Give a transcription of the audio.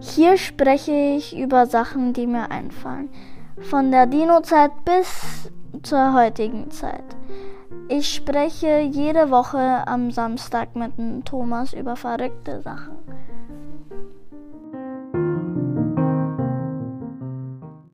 Hier spreche ich über Sachen, die mir einfallen. Von der Dino-Zeit bis zur heutigen Zeit. Ich spreche jede Woche am Samstag mit dem Thomas über verrückte Sachen.